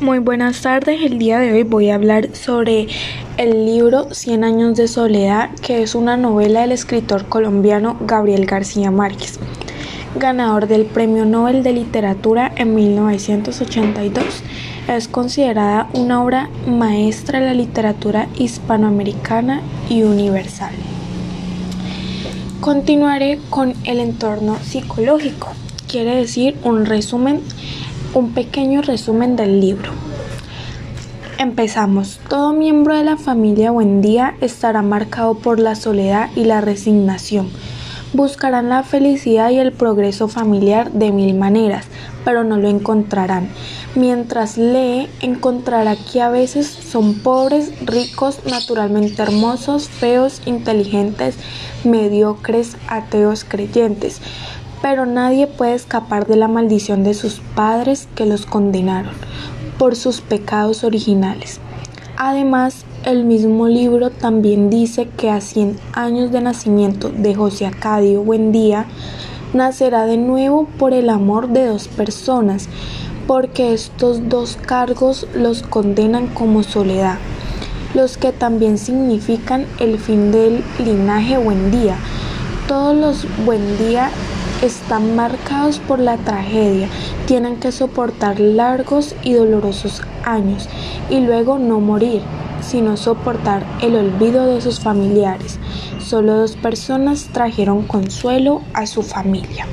Muy buenas tardes, el día de hoy voy a hablar sobre el libro Cien años de soledad, que es una novela del escritor colombiano Gabriel García Márquez, ganador del Premio Nobel de Literatura en 1982. Es considerada una obra maestra de la literatura hispanoamericana y universal. Continuaré con el entorno psicológico, quiere decir un resumen un pequeño resumen del libro. Empezamos. Todo miembro de la familia Buendía estará marcado por la soledad y la resignación. Buscarán la felicidad y el progreso familiar de mil maneras, pero no lo encontrarán. Mientras lee, encontrará que a veces son pobres, ricos, naturalmente hermosos, feos, inteligentes, mediocres, ateos, creyentes pero nadie puede escapar de la maldición de sus padres que los condenaron por sus pecados originales. Además, el mismo libro también dice que a 100 años de nacimiento de José Acadio Buendía, nacerá de nuevo por el amor de dos personas, porque estos dos cargos los condenan como soledad, los que también significan el fin del linaje Buendía. Todos los Buendía están marcados por la tragedia, tienen que soportar largos y dolorosos años y luego no morir, sino soportar el olvido de sus familiares. Solo dos personas trajeron consuelo a su familia.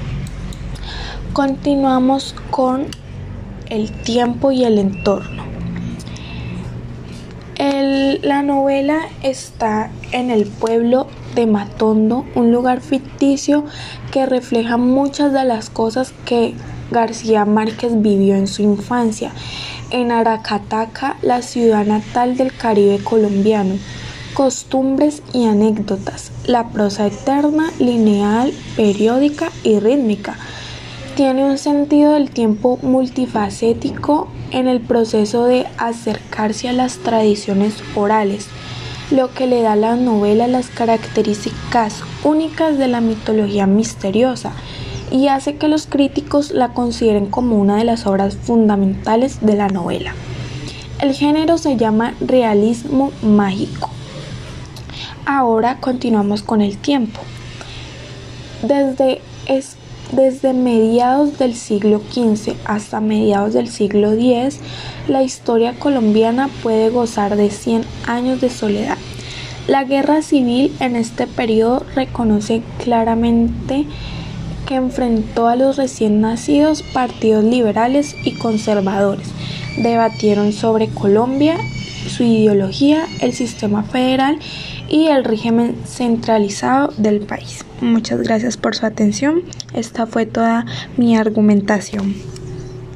Continuamos con el tiempo y el entorno. La novela está en el pueblo de Matondo, un lugar ficticio que refleja muchas de las cosas que García Márquez vivió en su infancia, en Aracataca, la ciudad natal del Caribe colombiano. Costumbres y anécdotas, la prosa eterna, lineal, periódica y rítmica. Tiene un sentido del tiempo multifacético en el proceso de acercarse a las tradiciones orales lo que le da a la novela las características únicas de la mitología misteriosa y hace que los críticos la consideren como una de las obras fundamentales de la novela. El género se llama realismo mágico. Ahora continuamos con el tiempo. Desde, desde mediados del siglo XV hasta mediados del siglo X, la historia colombiana puede gozar de 100 años de soledad. La guerra civil en este periodo reconoce claramente que enfrentó a los recién nacidos partidos liberales y conservadores. Debatieron sobre Colombia, su ideología, el sistema federal y el régimen centralizado del país. Muchas gracias por su atención. Esta fue toda mi argumentación.